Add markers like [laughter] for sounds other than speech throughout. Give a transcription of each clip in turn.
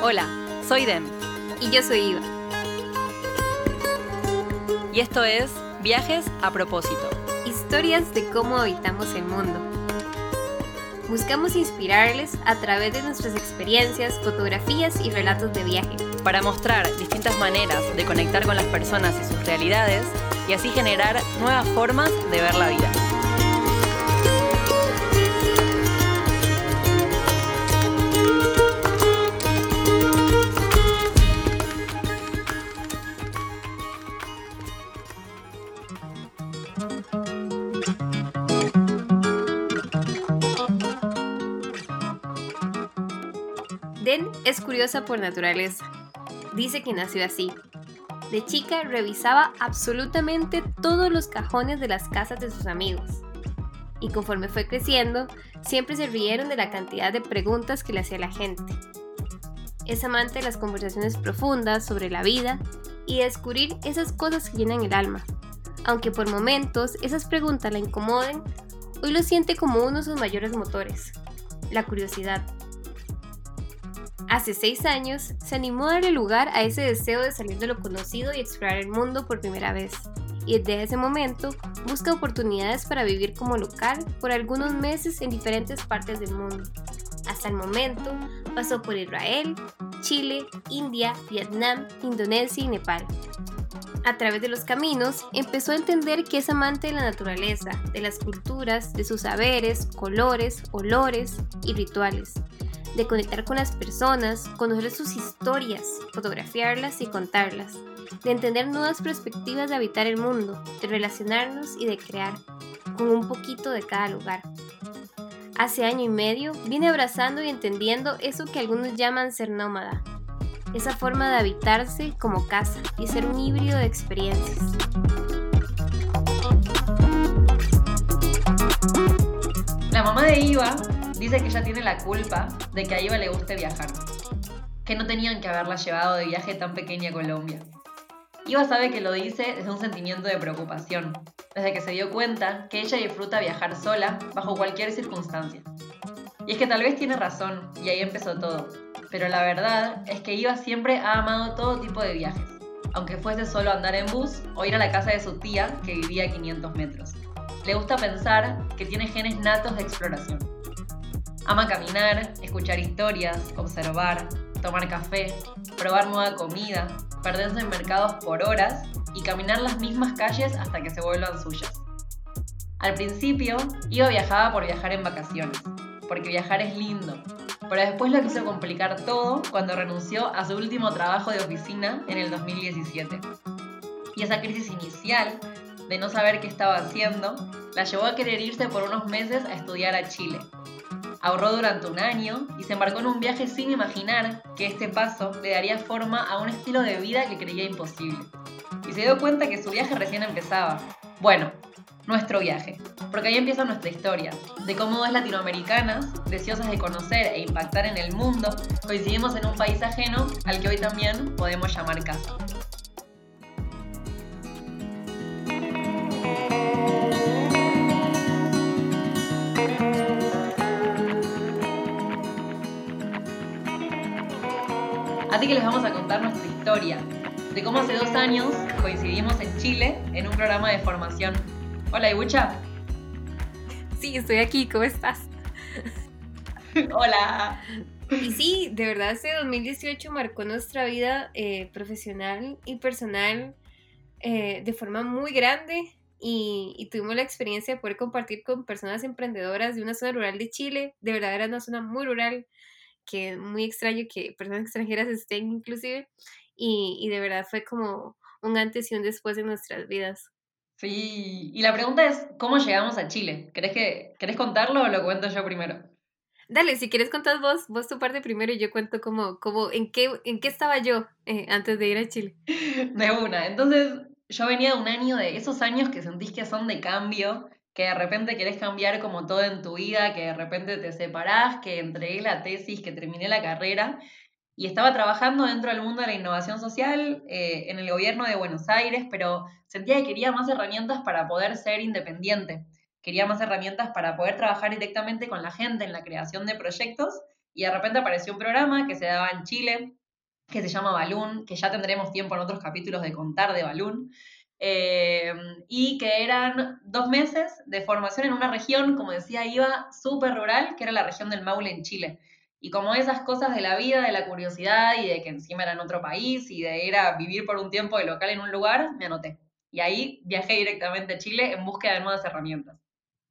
Hola, soy Dem. Y yo soy Iva. Y esto es Viajes a propósito. Historias de cómo habitamos el mundo. Buscamos inspirarles a través de nuestras experiencias, fotografías y relatos de viaje. Para mostrar distintas maneras de conectar con las personas y sus realidades y así generar nuevas formas de ver la vida. Den es curiosa por naturaleza. Dice que nació así. De chica revisaba absolutamente todos los cajones de las casas de sus amigos. Y conforme fue creciendo, siempre se rieron de la cantidad de preguntas que le hacía la gente. Es amante de las conversaciones profundas sobre la vida y de descubrir esas cosas que llenan el alma. Aunque por momentos esas preguntas la incomoden, hoy lo siente como uno de sus mayores motores, la curiosidad. Hace seis años, se animó a darle lugar a ese deseo de salir de lo conocido y explorar el mundo por primera vez. Y desde ese momento busca oportunidades para vivir como local por algunos meses en diferentes partes del mundo. Hasta el momento pasó por Israel, Chile, India, Vietnam, Indonesia y Nepal. A través de los caminos empezó a entender que es amante de la naturaleza, de las culturas, de sus saberes, colores, olores y rituales de conectar con las personas, conocer sus historias, fotografiarlas y contarlas, de entender nuevas perspectivas de habitar el mundo, de relacionarnos y de crear, con un poquito de cada lugar. Hace año y medio vine abrazando y entendiendo eso que algunos llaman ser nómada, esa forma de habitarse como casa y ser un híbrido de experiencias. La mamá de Iva dice que ella tiene la culpa de que a Iva le guste viajar, que no tenían que haberla llevado de viaje tan pequeña a Colombia. Iva sabe que lo dice desde un sentimiento de preocupación, desde que se dio cuenta que ella disfruta viajar sola bajo cualquier circunstancia. Y es que tal vez tiene razón, y ahí empezó todo, pero la verdad es que Iva siempre ha amado todo tipo de viajes, aunque fuese solo andar en bus o ir a la casa de su tía que vivía a 500 metros. Le gusta pensar que tiene genes natos de exploración. Ama caminar, escuchar historias, observar, tomar café, probar nueva comida, perderse en mercados por horas y caminar las mismas calles hasta que se vuelvan suyas. Al principio, Iva viajaba por viajar en vacaciones, porque viajar es lindo, pero después lo quiso complicar todo cuando renunció a su último trabajo de oficina en el 2017. Y esa crisis inicial, de no saber qué estaba haciendo, la llevó a querer irse por unos meses a estudiar a Chile, Ahorró durante un año y se embarcó en un viaje sin imaginar que este paso le daría forma a un estilo de vida que creía imposible. Y se dio cuenta que su viaje recién empezaba. Bueno, nuestro viaje, porque ahí empieza nuestra historia, de cómo dos latinoamericanas, deseosas de conocer e impactar en el mundo, coincidimos en un país ajeno al que hoy también podemos llamar casa. Así que les vamos a contar nuestra historia, de cómo hace dos años coincidimos en Chile en un programa de formación. Hola, Ibucha. Sí, estoy aquí, ¿cómo estás? Hola. Y sí, de verdad este 2018 marcó nuestra vida eh, profesional y personal eh, de forma muy grande y, y, tuvimos la experiencia de poder compartir con personas emprendedoras de una zona rural de Chile. De verdad era una zona muy rural, que muy extraño que personas extranjeras estén inclusive y, y de verdad fue como un antes y un después en nuestras vidas. Sí, y la pregunta es, ¿cómo llegamos a Chile? ¿Querés, que, ¿querés contarlo o lo cuento yo primero? Dale, si quieres contar vos, vos tu parte primero y yo cuento cómo, cómo en, qué, en qué estaba yo eh, antes de ir a Chile. [laughs] De una, entonces yo venía de un año de esos años que sentís que son de cambio, que de repente querés cambiar como todo en tu vida, que de repente te separás, que entregué la tesis, que terminé la carrera. Y estaba trabajando dentro del mundo de la innovación social eh, en el gobierno de Buenos Aires, pero sentía que quería más herramientas para poder ser independiente, quería más herramientas para poder trabajar directamente con la gente en la creación de proyectos. Y de repente apareció un programa que se daba en Chile, que se llama Balloon, que ya tendremos tiempo en otros capítulos de contar de Balloon, eh, y que eran dos meses de formación en una región, como decía Iva, súper rural, que era la región del Maule en Chile. Y como esas cosas de la vida, de la curiosidad y de que encima era en otro país y de ir a vivir por un tiempo de local en un lugar, me anoté. Y ahí viajé directamente a Chile en búsqueda de nuevas herramientas.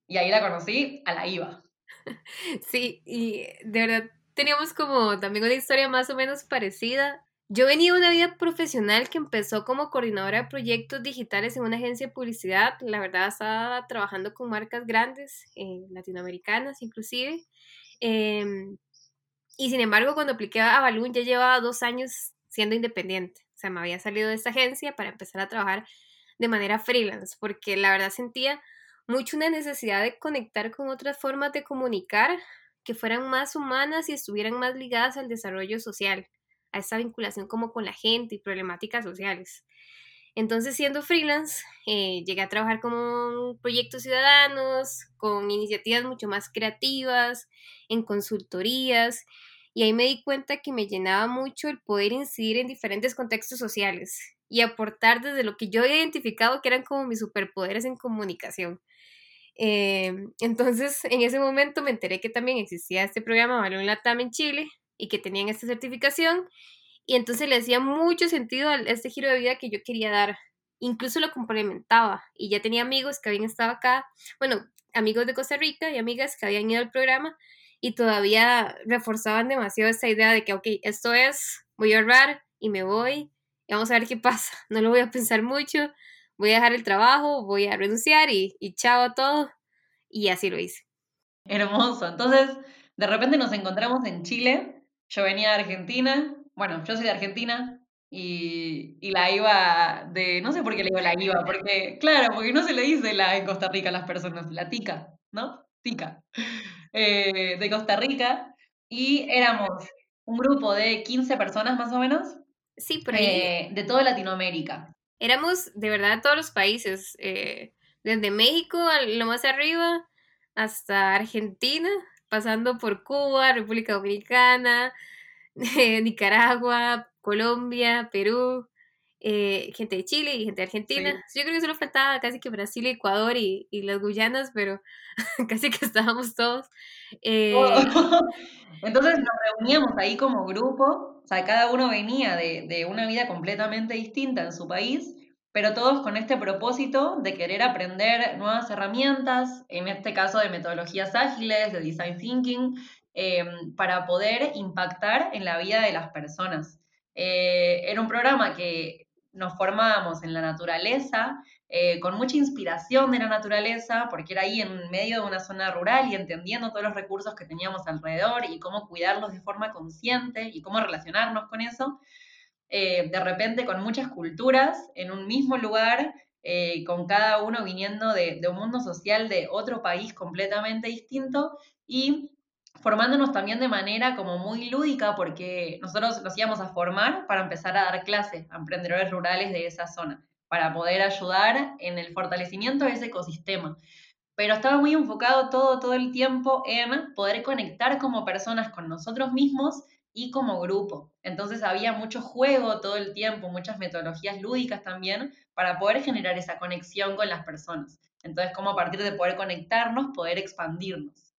Y ahí la conocí a la IVA. [laughs] Sí, y de verdad teníamos como también una historia más o menos parecida. Yo venía de una vida profesional que empezó como coordinadora de proyectos digitales en una agencia de publicidad. La verdad estaba trabajando con marcas grandes, eh, latinoamericanas inclusive. Em, y sin embargo, cuando apliqué a Balloon ya llevaba dos años siendo independiente. O sea, me había salido de esta agencia para empezar a trabajar de manera freelance, porque la verdad sentía mucho una necesidad de conectar con otras formas de comunicar que fueran más humanas y estuvieran más ligadas al desarrollo social, a esa vinculación como con la gente y problemáticas sociales. Entonces, siendo freelance, eh, llegué a trabajar con proyectos ciudadanos, con iniciativas mucho más creativas, en consultorías, y ahí me di cuenta que me llenaba mucho el poder incidir en diferentes contextos sociales y aportar desde lo que yo he identificado que eran como mis superpoderes en comunicación. Eh, entonces, en ese momento me enteré que también existía este programa Balón Latam en Chile y que tenían esta certificación y entonces le hacía mucho sentido a este giro de vida que yo quería dar. Incluso lo complementaba y ya tenía amigos que habían estado acá, bueno, amigos de Costa Rica y amigas que habían ido al programa y todavía reforzaban demasiado esta idea de que, ok, esto es, voy a ahorrar y me voy y vamos a ver qué pasa. [laughs] No lo voy a pensar mucho, voy a dejar el trabajo, voy a renunciar y, y chao a todo. Y así lo hice. Hermoso. Entonces, de repente nos encontramos en Chile. Yo venía de Argentina, bueno, yo soy de Argentina y, la IVA de, no sé por qué le digo la IVA, porque, claro, porque no se le dice la en Costa Rica a las personas, la tica, ¿no? Tica. Eh, de Costa Rica y éramos un grupo de 15 personas más o menos. Sí, por ahí. Eh, de toda Latinoamérica. Éramos de verdad todos los países, eh, desde México, a lo más arriba, hasta Argentina, pasando por Cuba, República Dominicana, [laughs] Nicaragua, Colombia, Perú, eh, gente de Chile y gente de Argentina. Yo creo que solo faltaba casi que Brasil, Ecuador y, las Guyanas, pero [laughs] casi que estábamos todos. Eh, oh. [laughs] Entonces nos reuníamos ahí como grupo, o sea, cada uno venía de, de una vida completamente distinta en su país pero todos con este propósito de querer aprender nuevas herramientas, en este caso de metodologías ágiles, de design thinking, Em, para poder impactar en la vida de las personas. Eh, era un programa que nos formábamos en la naturaleza, eh, con mucha inspiración de la naturaleza, porque era ahí en medio de una zona rural y entendiendo todos los recursos que teníamos alrededor y cómo cuidarlos de forma consciente y cómo relacionarnos con eso. Eh, de repente con muchas culturas en un mismo lugar, con cada uno viniendo de, de, un mundo social de otro país completamente distinto y formándonos también de manera como muy lúdica, porque nosotros nos íbamos a formar para empezar a dar clases a emprendedores rurales de esa zona, para poder ayudar en el fortalecimiento de ese ecosistema. Pero estaba muy enfocado todo, todo el tiempo en poder conectar como personas con nosotros mismos y como grupo. Entonces había mucho juego todo el tiempo, muchas metodologías lúdicas también para poder generar esa conexión con las personas. Entonces, como a partir de poder conectarnos, poder expandirnos.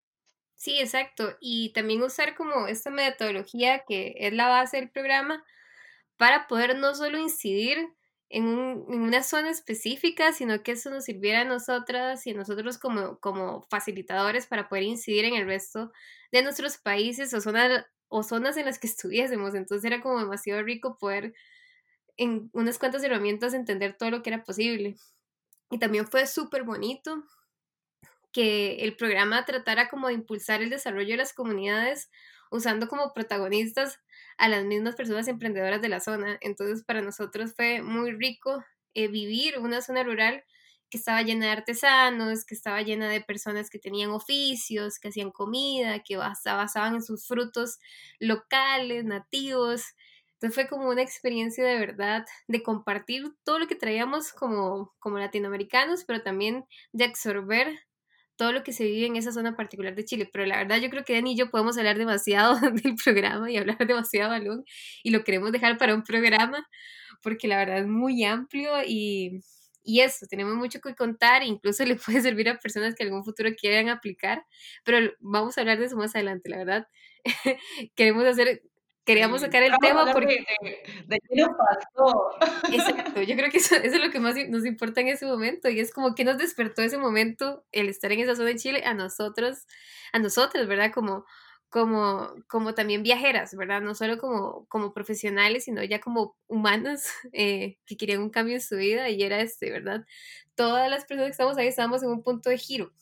Sí, exacto. Y también usar como esta metodología que es la base del programa para poder no solo incidir en, una zona específica, sino que eso nos sirviera a nosotras y a nosotros como, como facilitadores para poder incidir en el resto de nuestros países o zonas, o zonas en las que [laughs] estuviésemos. Entonces era como demasiado rico poder en unas cuantas herramientas entender todo lo que era posible. Y también fue súper bonito que el programa tratara como de impulsar el desarrollo de las comunidades usando como protagonistas a las mismas personas emprendedoras de la zona. Entonces para nosotros fue muy rico eh, vivir una zona rural que estaba llena de artesanos, que estaba llena de personas que tenían oficios, que hacían comida, que basaban en sus frutos locales, nativos. Entonces fue como una experiencia de verdad de compartir todo lo que traíamos como, como latinoamericanos, pero también de absorber todo lo que se vive en esa zona particular de Chile. Pero la verdad yo creo que Dani y yo podemos hablar demasiado [laughs] del programa y hablar demasiado balón y lo queremos dejar para un programa porque la verdad es muy amplio y, y eso, tenemos mucho que contar, incluso [laughs] le puede servir a personas que algún futuro quieran aplicar, pero vamos a hablar de eso más adelante, la verdad. [laughs] Queremos hacer queríamos sacar el tema porque... De, qué nos pasó. [laughs] Exacto, yo creo que eso, es lo que más nos importa en ese momento y es como que nos despertó ese momento el estar en esa zona de Chile a nosotros, a nosotros, ¿verdad? Como, como, como también viajeras, ¿verdad? No solo como, como profesionales, sino ya como humanas [laughs] eh, que querían un cambio en su vida y era este, ¿verdad? Todas las personas que estamos ahí estábamos en un punto de giro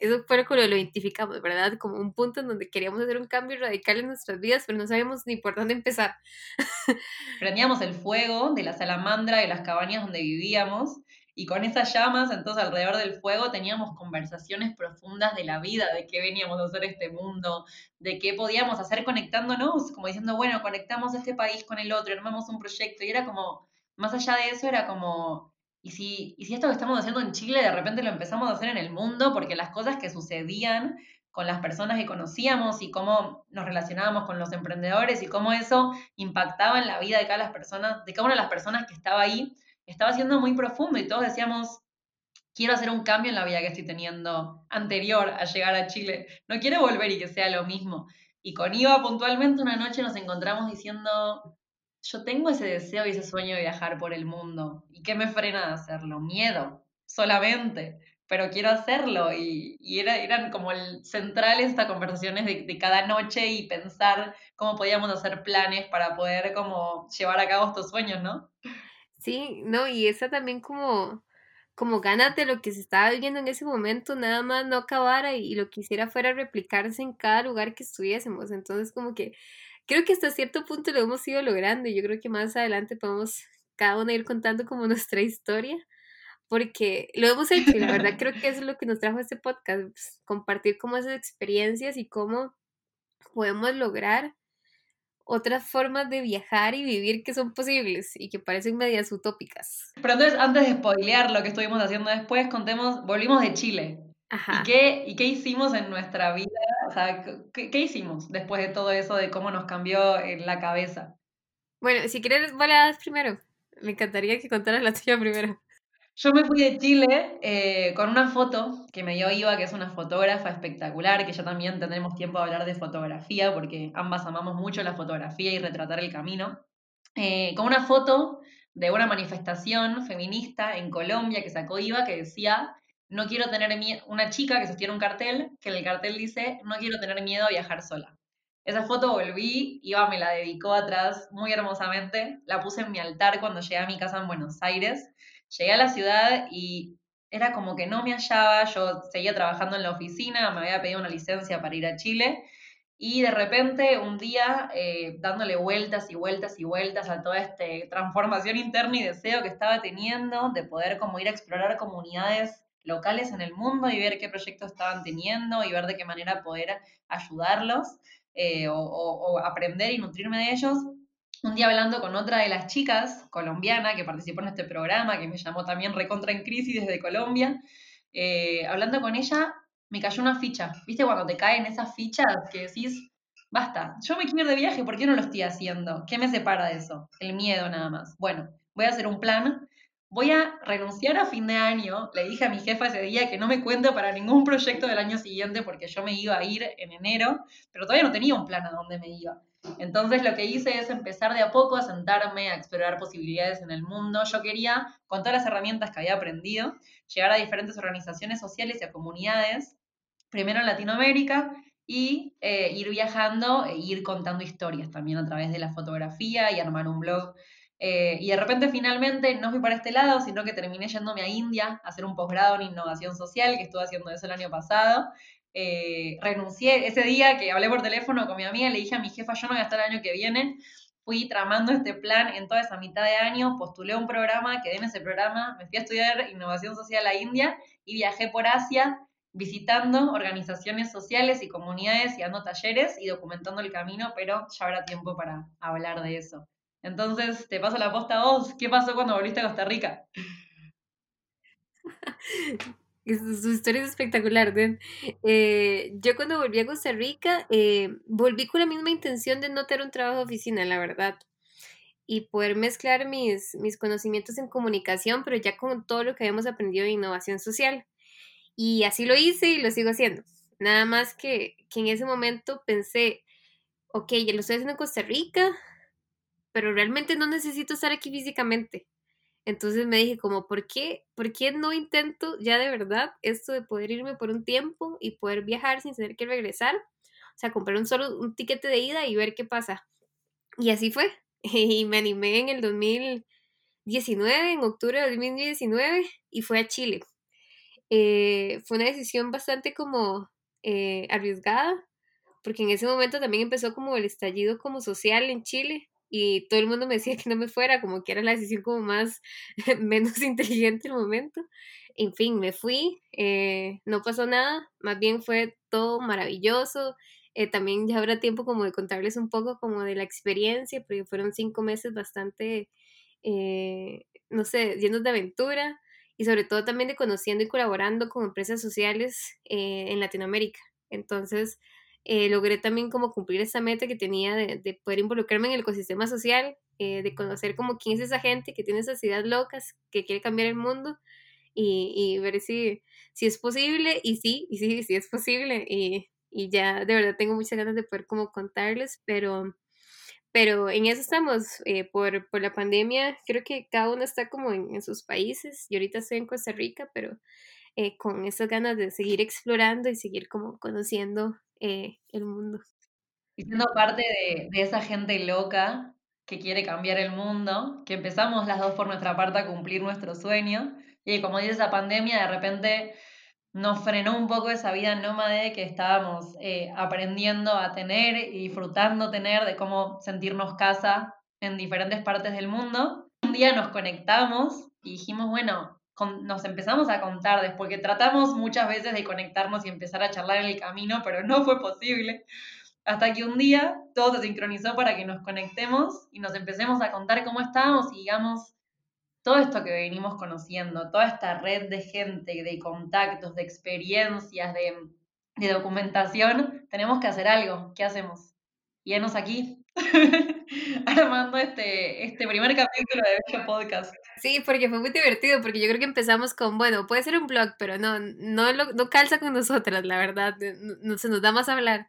eso fue como lo identificamos, ¿verdad? Como un punto en donde queríamos hacer un cambio radical en nuestras vidas, pero no sabíamos ni por dónde empezar. [laughs] Prendíamos el fuego de la salamandra de las cabañas donde vivíamos y con esas llamas, entonces alrededor del fuego teníamos conversaciones profundas de la vida, de qué veníamos a hacer este mundo, de qué podíamos hacer conectándonos, como diciendo, bueno, conectamos este país con el otro, armamos un proyecto y era como, más allá de eso, era como y si, y si esto que estamos haciendo en Chile de repente lo empezamos a hacer en el mundo, porque las cosas que sucedían con las personas que conocíamos y cómo nos relacionábamos con los emprendedores y cómo eso impactaba en la vida de cada las personas, de cada una de las personas que estaba ahí, estaba siendo muy profundo y todos decíamos, quiero hacer un cambio en la vida que estoy teniendo anterior a llegar a Chile, no quiero volver y que sea lo mismo. Y con Iva puntualmente una noche nos encontramos diciendo, yo tengo ese deseo y ese sueño de viajar por el mundo. ¿Y qué me frena de hacerlo? Miedo, solamente. Pero quiero hacerlo. Y, era, eran como el centrales estas conversaciones de, de, cada noche y pensar cómo podíamos hacer planes para poder como llevar a cabo estos sueños, ¿no? Sí, no, y esa también como, como gánate lo que se estaba viviendo en ese momento, nada más no acabara y, y lo que hiciera fuera replicarse en cada lugar que estuviésemos. Entonces como que creo que hasta cierto punto lo hemos ido logrando y yo creo que más adelante podemos cada uno ir contando como [laughs] nuestra historia, porque lo hemos hecho y la verdad creo que eso es lo que nos trajo este podcast, pues, compartir como esas experiencias y cómo podemos lograr otras formas de viajar y vivir que son posibles y que parecen medias utópicas. Pero entonces, antes de spoilear lo que estuvimos haciendo después, contemos, volvimos de Chile. ¿Y, qué, ¿Y qué hicimos en nuestra vida? O sea, ¿qué, hicimos después de todo eso, de cómo nos cambió en la cabeza? Bueno, si quieres, vale, primero. Me encantaría que contaras la tuya primero. Yo me fui de Chile eh, con una foto que me dio Iva, que es una fotógrafa espectacular, que ya también tendremos tiempo de hablar de fotografía, porque ambas amamos mucho la fotografía y retratar el camino. Eh, con una foto de una manifestación feminista en Colombia que sacó Iva, que decía no quiero tener miedo, una chica que sostiene un cartel, que en el cartel dice, no quiero tener miedo a viajar sola. Esa foto volví, Iba me la dedicó atrás muy hermosamente, la puse en mi altar cuando llegué a mi casa en Buenos Aires. Llegué a la ciudad y era como que no me hallaba, yo seguía trabajando en la oficina, me había pedido una licencia para ir a Chile y de repente un día eh, dándole vueltas y vueltas y vueltas a toda esta transformación interna y deseo que estaba teniendo de poder como ir a explorar comunidades locales en el mundo y ver qué proyectos estaban teniendo y ver de qué manera poder ayudarlos eh, o, aprender y nutrirme de ellos. Un día hablando con otra de las chicas colombiana que participó en este programa, que me llamó también Recontra en Crisis desde Colombia, eh, hablando con ella, me cayó una ficha. ¿Viste cuando te caen esas fichas que decís, basta, yo me quiero ir de viaje, ¿por qué no lo estoy haciendo? ¿Qué me separa de eso? El miedo nada más. Bueno, voy a hacer un plan voy a renunciar a fin de año. Le dije a mi jefa ese día que no me cuento para ningún proyecto del año siguiente porque yo me iba a ir en enero, pero todavía no tenía un plan a dónde me iba. Entonces lo que hice es empezar de a poco a sentarme, a explorar posibilidades en el mundo. Yo quería, con todas las herramientas que había aprendido, llegar a diferentes organizaciones sociales y a comunidades, primero en Latinoamérica, y eh, ir viajando e ir contando historias también a través de la fotografía y armar un blog eh, y de repente finalmente no fui para este lado, sino que terminé yéndome a India a hacer un posgrado en innovación social, que estuve haciendo eso el año pasado. Eh, renuncié ese día que hablé por teléfono con mi amiga, le dije a mi jefa, yo no voy a estar el año que viene. Fui tramando este plan en toda esa mitad de año, postulé un programa, quedé en ese programa, me fui a estudiar innovación social a India y viajé por Asia visitando organizaciones sociales y comunidades y dando talleres y documentando el camino, pero ya habrá tiempo para hablar de eso. Entonces, te paso la posta a vos. ¿Qué pasó cuando volviste a Costa Rica? [laughs] su historia es espectacular. Eh, yo cuando volví a Costa Rica, eh, volví con la misma intención de no tener un trabajo de oficina, la verdad. Y poder mezclar mis, mis conocimientos en comunicación, pero ya con todo lo que habíamos aprendido de innovación social. Y así lo hice y lo sigo haciendo. Nada más que, que en ese momento pensé, ok, ya lo estoy haciendo en Costa Rica, pero realmente no necesito estar aquí físicamente. Entonces me dije como, ¿por qué, ¿por qué no intento ya de verdad esto de poder irme por un tiempo y poder viajar sin tener que regresar? O sea, comprar un solo un tiquete de ida y ver qué pasa. Y así fue. [laughs] Y me animé en el 2019, en octubre de 2019, y fue a Chile. Eh, fue una decisión bastante como eh, arriesgada, porque en ese momento también empezó como el estallido como social en Chile y todo el mundo me decía que no me fuera, como que era la decisión como más, [laughs] menos inteligente el momento. En fin, me fui, eh, no pasó nada, más bien fue todo maravilloso. Eh, también ya habrá tiempo como de contarles un poco como de la experiencia, porque fueron cinco meses bastante, eh, no sé, llenos de aventura y sobre todo también de conociendo y colaborando con empresas sociales en Latinoamérica. Entonces, eh, logré también como cumplir esa meta que tenía de, poder involucrarme en el ecosistema social, eh, de conocer como quién es esa gente que tiene esas ideas locas, que quiere cambiar el mundo y, y ver si, si es posible y sí, y sí, sí es posible. Y, y ya de verdad tengo muchas ganas de poder como contarles, pero pero en eso estamos, eh, por, por, la pandemia, creo que cada uno está como en, en sus países, y ahorita estoy en Costa Rica, pero eh, con esas ganas de seguir explorando y seguir como conociendo eh, el mundo. Y siendo parte de, esa gente loca que quiere cambiar el mundo, que empezamos las dos por nuestra parte a cumplir nuestro sueño, y como dice esa pandemia, de repente nos frenó un poco esa vida nómade que estábamos eh, aprendiendo a tener y disfrutando tener de cómo sentirnos casa en diferentes partes del mundo. Un día nos conectamos y dijimos, bueno, nos empezamos a contar después que tratamos muchas veces de conectarnos y empezar a charlar en el camino, pero no fue posible. Hasta que un día todo se sincronizó para que nos conectemos y nos empecemos a contar cómo estábamos y digamos todo esto que venimos conociendo, toda esta red de gente, de contactos, de experiencias, de, de documentación, tenemos que hacer algo. ¿Qué hacemos? Y enos aquí, [laughs] armando este, este primer capítulo de Bello Podcast. Sí, porque fue muy divertido, porque yo creo que empezamos con, bueno, puede ser un blog, pero no, no, no calza con nosotras, la verdad, no, se nos da más hablar.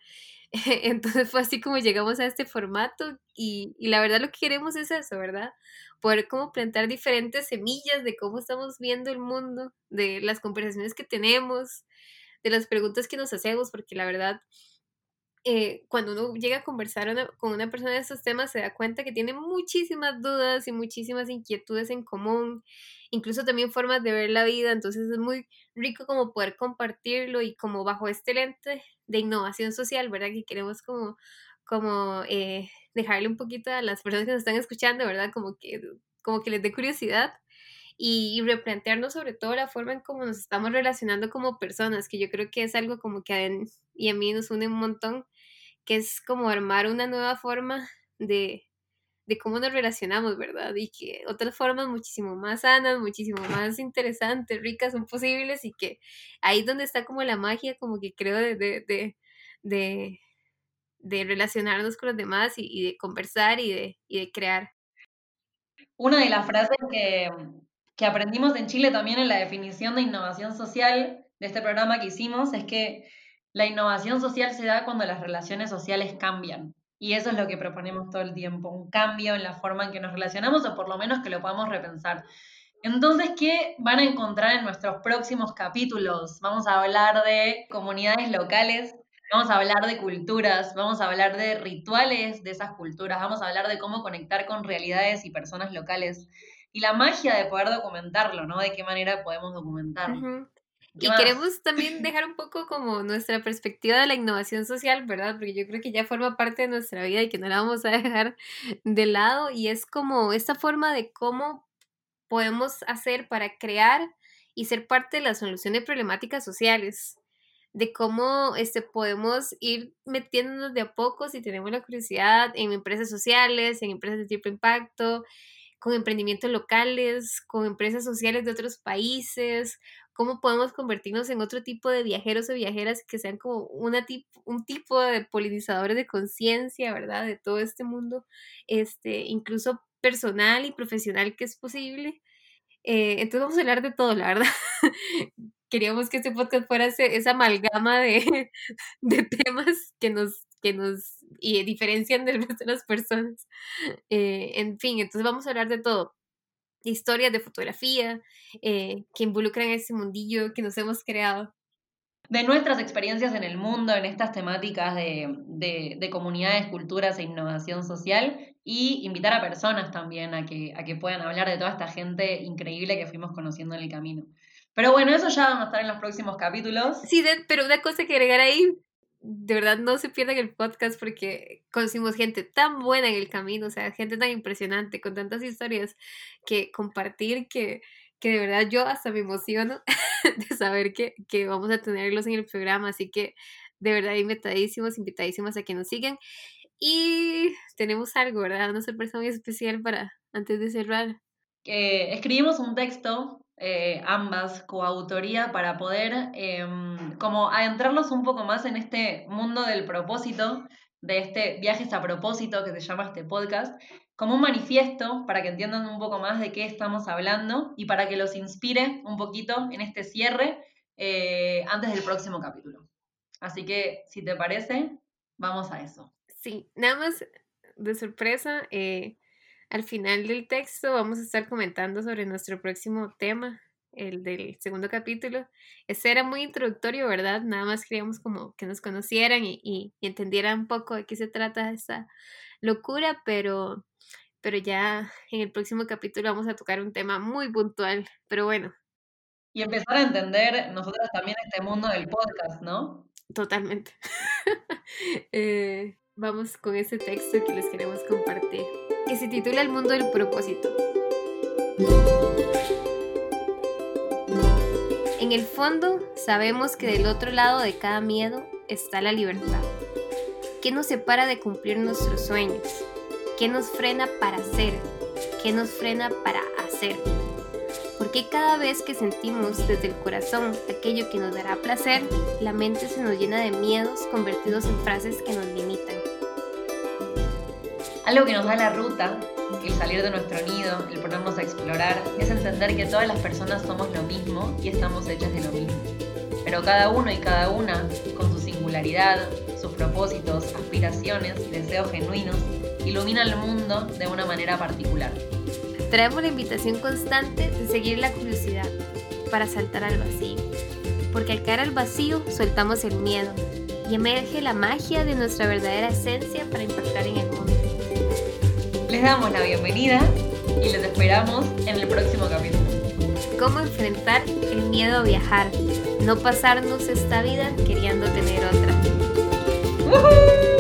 [laughs] Entonces fue así como llegamos a este formato y, y, la verdad lo que queremos es eso, ¿verdad? Poder como plantar diferentes semillas de cómo estamos viendo el mundo, de las conversaciones que tenemos, de las preguntas que nos hacemos, porque la verdad eh, cuando uno llega a conversar con una persona de estos temas, se da cuenta que tiene muchísimas dudas y muchísimas inquietudes en común, incluso también formas de ver la vida, entonces es muy rico como poder compartirlo y como bajo este lente de innovación social, ¿verdad? Que queremos como, como eh, dejarle un poquito a las personas que nos están escuchando, ¿verdad? Como que, como que les dé curiosidad y, y, replantearnos sobre todo la forma en cómo nos estamos relacionando como personas, que yo creo que es algo como que a, y a mí nos une un montón, que es como armar una nueva forma de, de cómo nos relacionamos, ¿verdad? Y que otras formas muchísimo más sanas, muchísimo más interesantes, ricas son posibles y que ahí es donde está como la magia, como que creo, de, de, de, de relacionarnos con los demás y, y de conversar y de, y de crear. Una de las frases que, que aprendimos en Chile también en la definición de innovación social de este programa que hicimos es que la innovación social se da cuando las relaciones sociales cambian. Y eso es lo que proponemos todo el tiempo, un cambio en la forma en que nos relacionamos o por lo menos que lo podamos repensar. Entonces, ¿qué van a encontrar en nuestros próximos capítulos? Vamos a hablar de comunidades locales, vamos a hablar de culturas, vamos a hablar de rituales de esas culturas, vamos a hablar de cómo conectar con realidades y personas locales y la magia de poder documentarlo, ¿no? De qué manera podemos documentarlo. Y queremos también dejar un poco como nuestra perspectiva de la innovación social, ¿verdad? Porque yo creo que ya forma parte de nuestra vida y que no la vamos a dejar de lado. Y es como esta forma de cómo podemos hacer para crear y ser parte de la solución de problemáticas sociales. De cómo este, podemos ir metiéndonos de a poco si tenemos la curiosidad en empresas sociales, en empresas de tipo impacto, con emprendimientos locales, con empresas sociales de otros países, cómo podemos convertirnos en otro tipo de viajeros o viajeras que sean como una un tipo de polinizadores de conciencia, ¿verdad? De todo este mundo, este, incluso personal y profesional que es posible. Eh, entonces vamos a hablar de todo, la verdad. [laughs] Queríamos que este podcast fuera esa amalgama de, [laughs] de temas que nos, que nos y diferencian del resto de las personas. Eh, en fin, entonces vamos a hablar de todo historias de fotografía eh, que involucran ese mundillo que nos hemos creado. De nuestras experiencias en el mundo, en estas temáticas de, de, comunidades, culturas e innovación social, y invitar a personas también a que, a que puedan hablar de toda esta gente increíble que fuimos conociendo en el camino. Pero bueno, eso ya va a estar en los próximos capítulos. Sí, pero una cosa que agregar ahí, de verdad no se pierdan el podcast porque conocimos gente tan buena en el camino, o sea, gente tan impresionante, con tantas historias que compartir que, que de verdad yo hasta me emociono [laughs] de saber que, que vamos a tenerlos en el programa, así que de verdad invitadísimos, invitadísimos a que nos sigan. Y tenemos algo, ¿verdad? Una sorpresa muy especial para antes de cerrar. Que escribimos un texto eh, ambas coautoría para poder em, como adentrarnos un poco más en este mundo del propósito, de este viajes a propósito que se llama este podcast, como un manifiesto para que entiendan un poco más de qué estamos hablando y para que los inspire un poquito en este cierre eh, antes del próximo capítulo. Así que, si te parece, vamos a eso. Sí, nada más de sorpresa, eh, al final del texto vamos a estar comentando sobre nuestro próximo tema, el del segundo capítulo. Ese era muy introductorio, ¿verdad? Nada más queríamos como que nos conocieran y, entendieran un poco de qué se trata esta locura, pero, pero ya en el próximo capítulo vamos a tocar un tema muy puntual, pero bueno. Y empezar a entender nosotros también este mundo del podcast, ¿no? Totalmente. [laughs] Eh, vamos con ese texto que les queremos compartir, que se titula El mundo del propósito. En el fondo, sabemos que del otro lado de cada miedo está la libertad. ¿Qué nos separa de cumplir nuestros sueños? ¿Qué nos frena para ser? ¿Qué nos frena para hacer? Porque cada vez que sentimos desde el corazón aquello que nos dará placer, la mente se nos llena de miedos convertidos en frases que nos limitan. Algo que nos da la ruta, el salir de nuestro nido, el ponernos a explorar, es entender que todas las personas somos lo mismo y estamos hechas de lo mismo. Pero cada uno y cada una, con su singularidad, sus propósitos, aspiraciones deseos genuinos, ilumina el mundo de una manera particular. Traemos la invitación constante de seguir la curiosidad para saltar al vacío. Porque al caer al vacío soltamos el miedo y emerge la magia de nuestra verdadera esencia para impactar en el. Les damos la bienvenida y les esperamos en el próximo capítulo. ¿Cómo enfrentar el miedo a viajar? No pasarnos esta vida queriendo tener otra. ¡Woohoo!